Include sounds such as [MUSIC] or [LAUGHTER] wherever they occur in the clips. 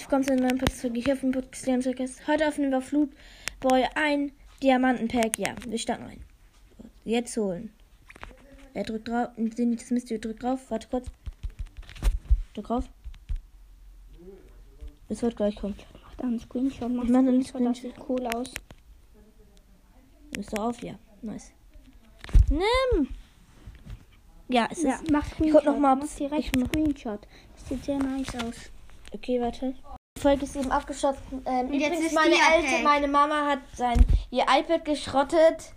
willkommen zu einer neuen Podcast-Folge. Ich hoffe, Podcast Podcast. Heute öffnen wir Flutboy ein Diamantenpack. Ja, wir starten rein. Jetzt holen. Er drückt drauf. Sehen das Mist, drückt drauf. Warte kurz. Drück drauf. Es wird gleich kommen. Mach da einen Screenshot. Mach Ich mach einen Screenshot, das sieht cool aus. Ist er auf? Ja. Nice. Nimm! Ja, es Ja, ist. mach Ich Screenshot. guck noch mal, ob mach direkt ich mach- Screenshot. Das sieht sehr nice aus. Okay, warte. Folge ist eben abgeschlossen. Ähm, jetzt übrigens, ist meine Pack. meine Mama hat sein ihr iPad geschrottet.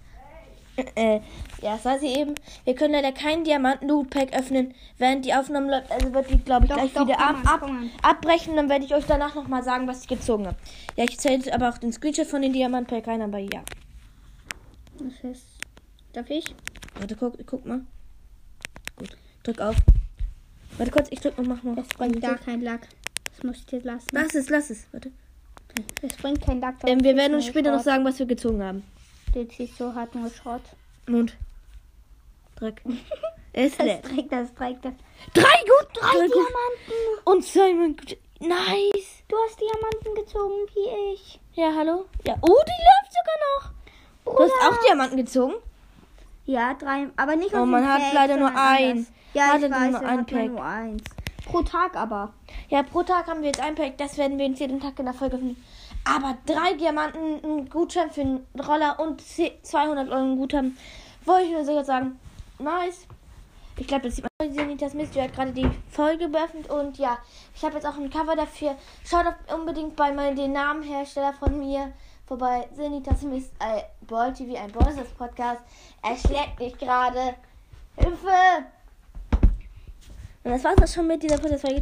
Äh, ja, das war sie eben. Wir können leider keinen Diamanten-Loot-Pack öffnen, während die Aufnahme läuft. Also wird die, glaube ich, Doch, gleich doch, wieder ab, ab, abbrechen. Dann werde ich euch danach nochmal sagen, was ich gezogen habe. Ja, ich zähle jetzt aber auch den Screenshot von den Diamant-Pack rein, aber ja. Das ist. Darf ich? Warte, guck, guck mal. Gut, drück auf. Warte kurz, ich drück noch, mach mal. Es bringt gar kein Lack. Muss ich dir lassen. Lass es, lass es. Warte. Es bringt kein Lack. Ähm, wir werden uns später noch Schrott. sagen, was wir gezogen haben. Der zieht so hart nur Schrott. Und drück. [LAUGHS] Ist Das leer. trägt das, trägt das. Drei gut, Drei drei gut. Diamanten. Und Simon. Nice. Du hast Diamanten gezogen, wie ich. Ja, hallo? Ja. Oh, die läuft sogar noch. Du hast Bruder. auch Diamanten gezogen? Ja, drei, aber nicht Oh, aus man hat Pack, leider nur sondern ein. anders. Ja, Hat ich weiß, nur ein hat Pack. nur eins. Pro Tag aber. Ja, pro Tag haben wir jetzt ein Pack. Das werden wir uns jeden Tag in der Folge finden. Aber drei Diamanten, ein Gutschein für einen Roller und 10 200 Euro Gutschein. Wollte ich nur sogar sagen. Nice. Ich glaube, das sieht man. Senitas Mystery hat gerade die Folge geöffnet. Und ja, ich habe jetzt auch ein Cover dafür. Schaut unbedingt bei mal den Namenhersteller von mir vorbei. Senitas Mystery, äh, Ball TV, ein Bosses Podcast. Er schlägt mich gerade. Hilfe! Und das war's auch schon mit dieser Podcast-Folge.